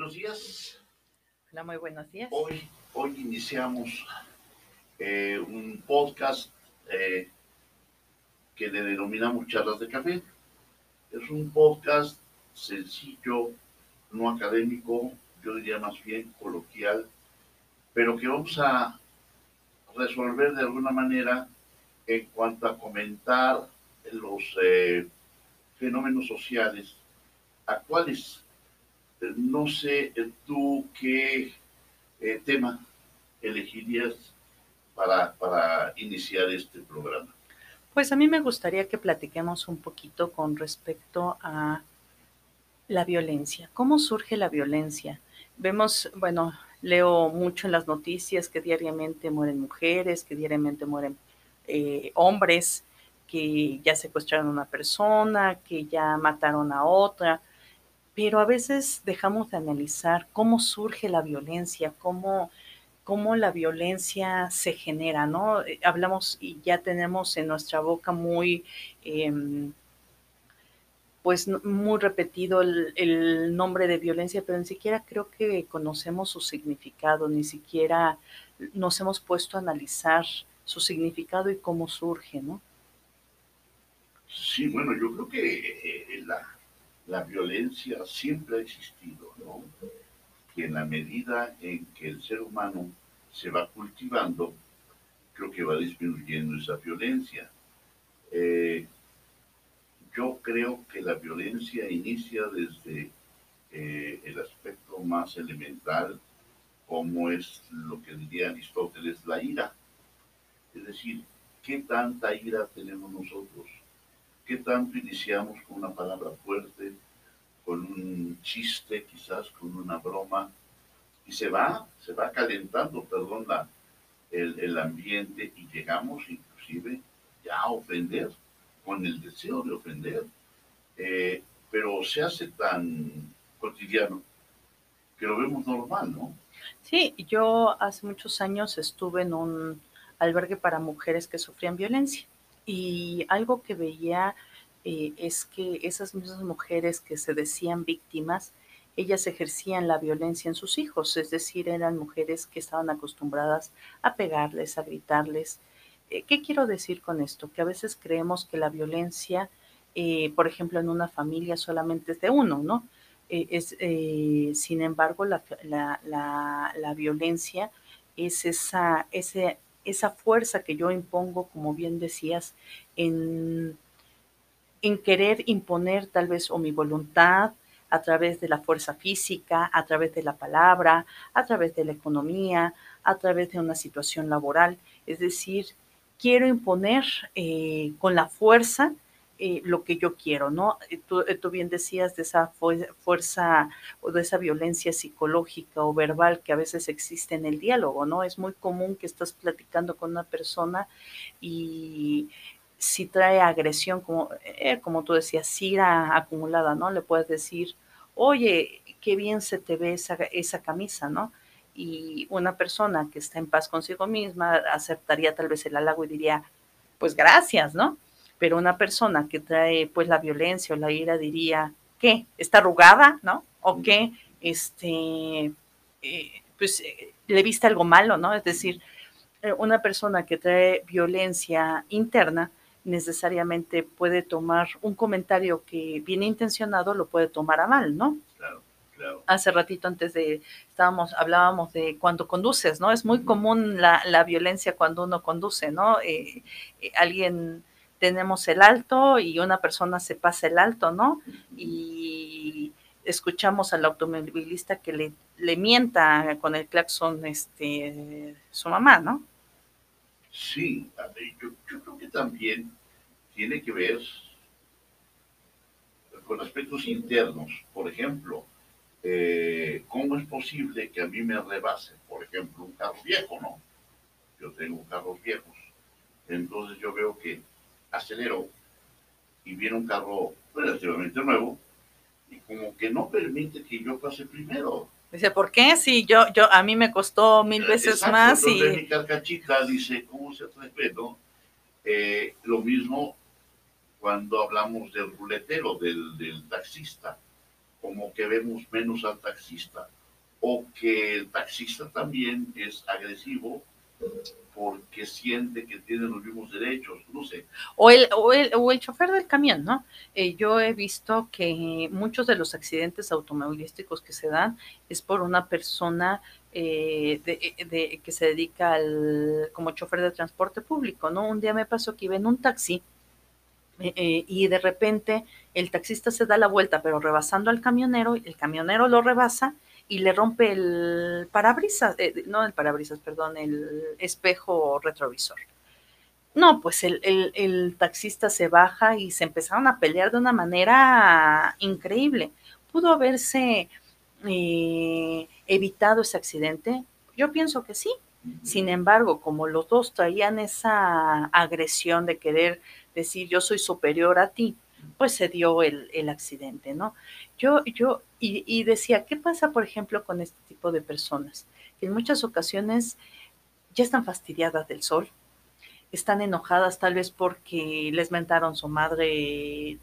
Buenos días. Hola, muy buenos días. Hoy, hoy iniciamos eh, un podcast eh, que le denominamos Charlas de Café. Es un podcast sencillo, no académico, yo diría más bien coloquial, pero que vamos a resolver de alguna manera en cuanto a comentar los eh, fenómenos sociales actuales. No sé tú qué eh, tema elegirías para, para iniciar este programa. Pues a mí me gustaría que platiquemos un poquito con respecto a la violencia. ¿Cómo surge la violencia? Vemos, bueno, leo mucho en las noticias que diariamente mueren mujeres, que diariamente mueren eh, hombres, que ya secuestraron a una persona, que ya mataron a otra, pero a veces dejamos de analizar cómo surge la violencia, cómo, cómo la violencia se genera, ¿no? Eh, hablamos y ya tenemos en nuestra boca muy, em, pues muy repetido el, el, nombre de violencia, pero ni siquiera creo que conocemos su significado, ni siquiera nos hemos puesto a analizar su significado y cómo surge, ¿no? Sí, bueno, yo creo que eh, la, la, violencia siempre ha existido, ¿no? Y en la medida en que el ser humano se va cultivando, creo que va disminuyendo esa violencia. Eh, yo creo que la violencia inicia desde eh, el aspecto más elemental, como es lo que diría Aristóteles, la ira. Es decir, ¿qué tanta ira tenemos nosotros? ¿Qué tanto iniciamos con una palabra fuerte, con un chiste, quizás con una broma? Y se va, se va calentando, perdón, la, el, el ambiente y llegamos inclusive ya a ofender, con el deseo de ofender, eh, pero se hace tan cotidiano que lo vemos normal, ¿no? Sí, yo hace muchos años estuve en un albergue para mujeres que sufrían violencia y algo que veía eh, es que esas mismas mujeres que se decían víctimas, ellas ejercían la violencia en sus hijos, es decir, eran mujeres que estaban acostumbradas a pegarles, a gritarles. Eh, ¿Qué quiero decir con esto? Que a veces creemos que la violencia, eh, por ejemplo, en una familia solamente es de uno, ¿no? Es, sin embargo, la, la, la, la, violencia es esa, ese, esa fuerza que yo impongo, como bien decías, en, en querer imponer tal vez o mi voluntad a través de la fuerza física, a través de la palabra, a través de la economía, a través de una situación laboral. Es decir, quiero imponer eh, con la fuerza eh, lo que yo quiero, ¿no? Tú, tú, bien decías de esa fuerza o de esa violencia psicológica o verbal que a veces existe en el diálogo, ¿no? Es muy común que estás platicando con una persona y si trae agresión, como, eh, como tú decías, ira acumulada, ¿no? Le puedes decir, oye, qué bien se te ve esa, esa camisa, ¿no? Y una persona que está en paz consigo misma aceptaría tal vez el halago y diría, pues gracias, ¿no? Pero una persona que trae pues la violencia o la ira diría, ¿qué? ¿Está arrugada, no? ¿O qué? Este, eh, pues eh, le viste algo malo, ¿no? Es decir, eh, una persona que trae violencia interna necesariamente puede tomar un comentario que viene intencionado, lo puede tomar a mal, ¿no? Claro, claro. Hace ratito antes de, estábamos, hablábamos de cuando conduces, ¿no? Es muy común la, la violencia cuando uno conduce, ¿no? Alguien, tenemos el alto y una persona se pasa el alto, ¿no? Y escuchamos al automovilista que le, mienta con el claxon este, su mamá, ¿no? Sí, yo, yo, creo que también tiene que ver con aspectos internos. Por ejemplo, eh, ¿cómo es posible que a mí me rebase, por ejemplo, un carro viejo, no? Yo tengo carros viejos. Entonces yo veo que acelero y viene un carro relativamente nuevo y como que no permite que yo pase primero. Dice, ¿por qué? Si yo, yo, a mí me costó mil veces Exacto, más y... mi carcachita dice, ¿cómo se atreve, no? Eh, lo mismo cuando hablamos del ruletero, del, del taxista. como que vemos menos al taxista o que el taxista también es agresivo porque siente que tiene los mismos derechos, no sé. O el, o el, o el chofer del camión, ¿no? Eh, yo he visto que muchos de los accidentes automovilísticos que se dan es por una persona eh, de, que se dedica al, como chofer de transporte público, ¿no? Un día me pasó que iba en un taxi eh, y de repente el taxista se da la vuelta, pero rebasando al camionero, el camionero lo rebasa y le rompe el parabrisas, eh, no el parabrisas, perdón, el espejo retrovisor. No, pues el, el, taxista se baja y se empezaron a pelear de una manera increíble. ¿Pudo haberse eh, evitado ese accidente? Yo pienso que sí. Sin embargo, como los dos traían esa agresión de querer decir yo soy superior a ti, pues se dio el, el accidente, ¿no? Yo, yo, y, decía, ¿qué pasa, por ejemplo, con este tipo de personas? Que en muchas ocasiones ya están fastidiadas del sol, están enojadas tal vez porque les mentaron su madre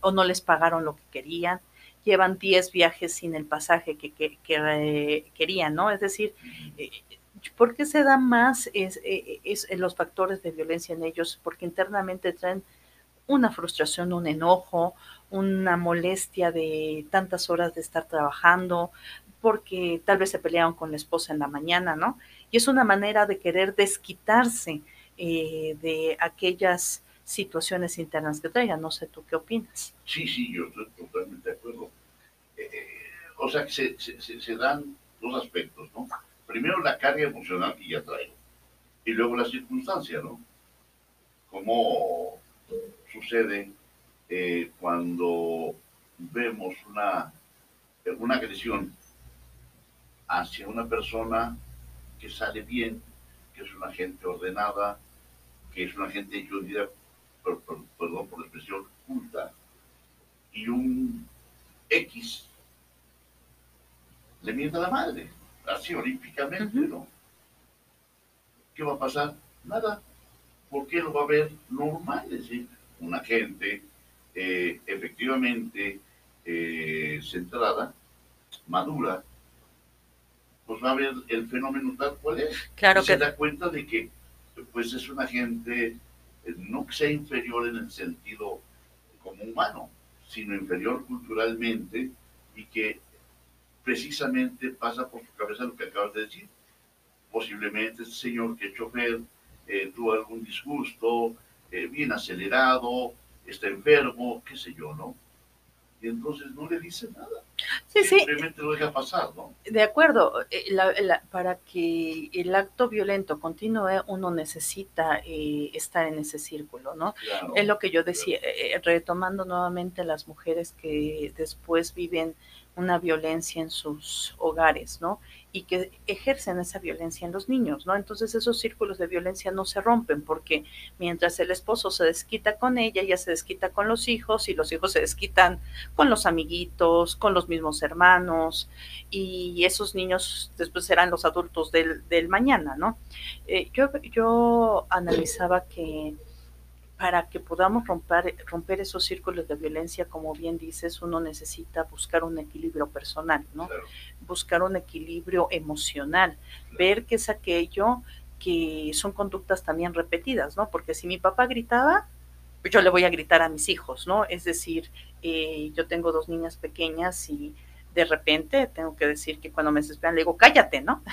o no les pagaron lo que querían, llevan 10 viajes sin el pasaje que, que, eh, querían, ¿no? Es decir, eh, ¿por qué se da más es, eh, es, los factores de violencia en ellos? Porque internamente traen una frustración, un enojo, una molestia de tantas horas de estar trabajando, porque tal vez se pelearon con la esposa en la mañana, ¿no? Y es una manera de querer desquitarse eh, de aquellas situaciones internas que traigan. No sé tú qué opinas. Sí, sí, yo estoy totalmente de acuerdo. Eh, eh, o sea, que se, se, dan dos aspectos, ¿no? Primero la carga emocional que ya traigo y luego la circunstancia, ¿no? Como sucede eh, cuando vemos una, una agresión hacia una persona que sale bien, que es una gente ordenada, que es una gente, yo diría, perdón por la expresión, culta, y un X le mienta a la madre, así olímpicamente, ¿no? ¿Qué va a pasar? Nada, porque lo va a ver normal, es decir, una gente eh, efectivamente eh, centrada, madura, pues va a ver el fenómeno tal cual es. Claro y se da cuenta de que pues es una gente eh, no que sea inferior en el sentido como humano, sino inferior culturalmente y que precisamente pasa por su cabeza lo que acabas de decir. Posiblemente este señor que es chofer tuvo algún disgusto, bien acelerado, está enfermo, qué sé yo, ¿no? Y entonces no le dice nada. Sí, Simplemente lo deja pasar, ¿no? De acuerdo. Eh, para que el acto violento continúe, uno necesita eh, estar en ese círculo, ¿no? es lo que yo decía, eh, retomando nuevamente las mujeres que después viven una violencia en sus hogares, ¿no? Y que ejercen esa violencia en los niños, ¿no? Entonces esos círculos de violencia no se rompen porque mientras el esposo se desquita con ella, ella se desquita con los hijos y los hijos se desquitan con los amiguitos, con los mismos hermanos y esos niños después serán los adultos del, del mañana, ¿no? Eh, yo, yo analizaba que para que podamos romper, romper esos círculos de violencia, como bien dices, uno necesita buscar un equilibrio personal, ¿no? Buscar un equilibrio emocional, ver qué es aquello que son conductas también repetidas, ¿no? Porque si mi papá gritaba, yo le voy a gritar a mis hijos, ¿no? Es decir, eh, yo tengo dos niñas pequeñas y de repente tengo que decir que cuando me desesperan le digo, cállate, ¿no?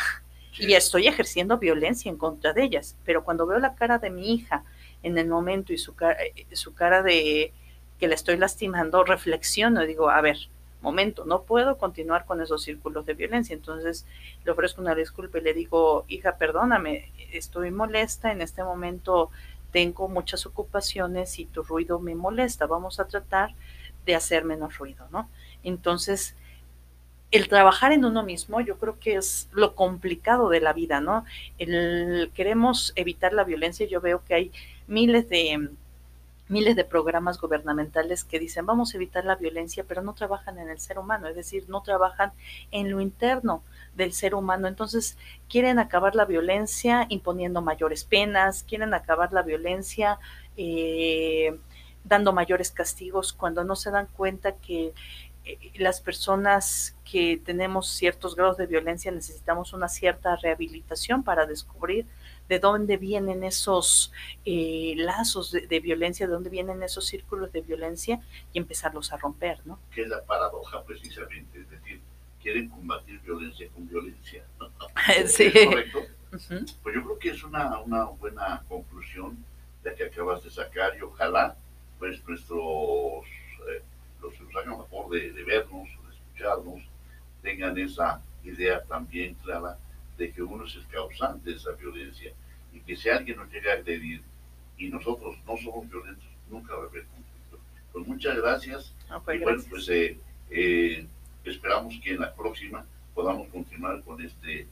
Y estoy ejerciendo violencia en contra de ellas, pero cuando veo la cara de mi hija, en el momento y su cara, eh, su cara de que le estoy lastimando, reflexiono y digo, a ver, momento, no puedo continuar con esos círculos de violencia. Entonces le ofrezco una disculpa y le digo, hija, perdóname, estoy molesta, en este momento tengo muchas ocupaciones y tu ruido me molesta, vamos a tratar de hacer menos ruido, ¿no? Entonces, el trabajar en uno mismo, yo creo que es lo complicado de la vida, ¿no? El, queremos evitar la violencia, yo veo que hay miles de miles de programas gubernamentales que dicen vamos a evitar la violencia, pero no trabajan en el ser humano, es decir, no trabajan en lo interno del ser humano. Entonces, quieren acabar la violencia imponiendo mayores penas, quieren acabar la violencia eh, dando mayores castigos cuando no se dan cuenta que eh, las personas que tenemos ciertos grados de violencia necesitamos una cierta rehabilitación para descubrir de dónde vienen esos eh, lazos de, violencia, de dónde vienen esos círculos de violencia y empezarlos a romper, ¿no? Que es la paradoja precisamente, es decir, quieren combatir violencia con violencia. sí. correcto? Pues yo creo que es una, una buena conclusión la que acabas de sacar y ojalá pues nuestros, eh, los que nos hagan favor de, de vernos, de escucharnos, tengan esa idea también clara de que uno es el causante de esa violencia y que si alguien nos llega a agredir y nosotros no somos violentos, nunca va a haber conflicto. Pues muchas gracias. pues y bueno, pues eh, eh, esperamos que en la próxima podamos continuar con este,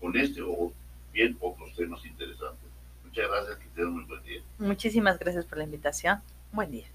con este o bien otros temas interesantes. Muchas gracias, que tengan un buen día. Muchísimas gracias por la invitación. Buen día.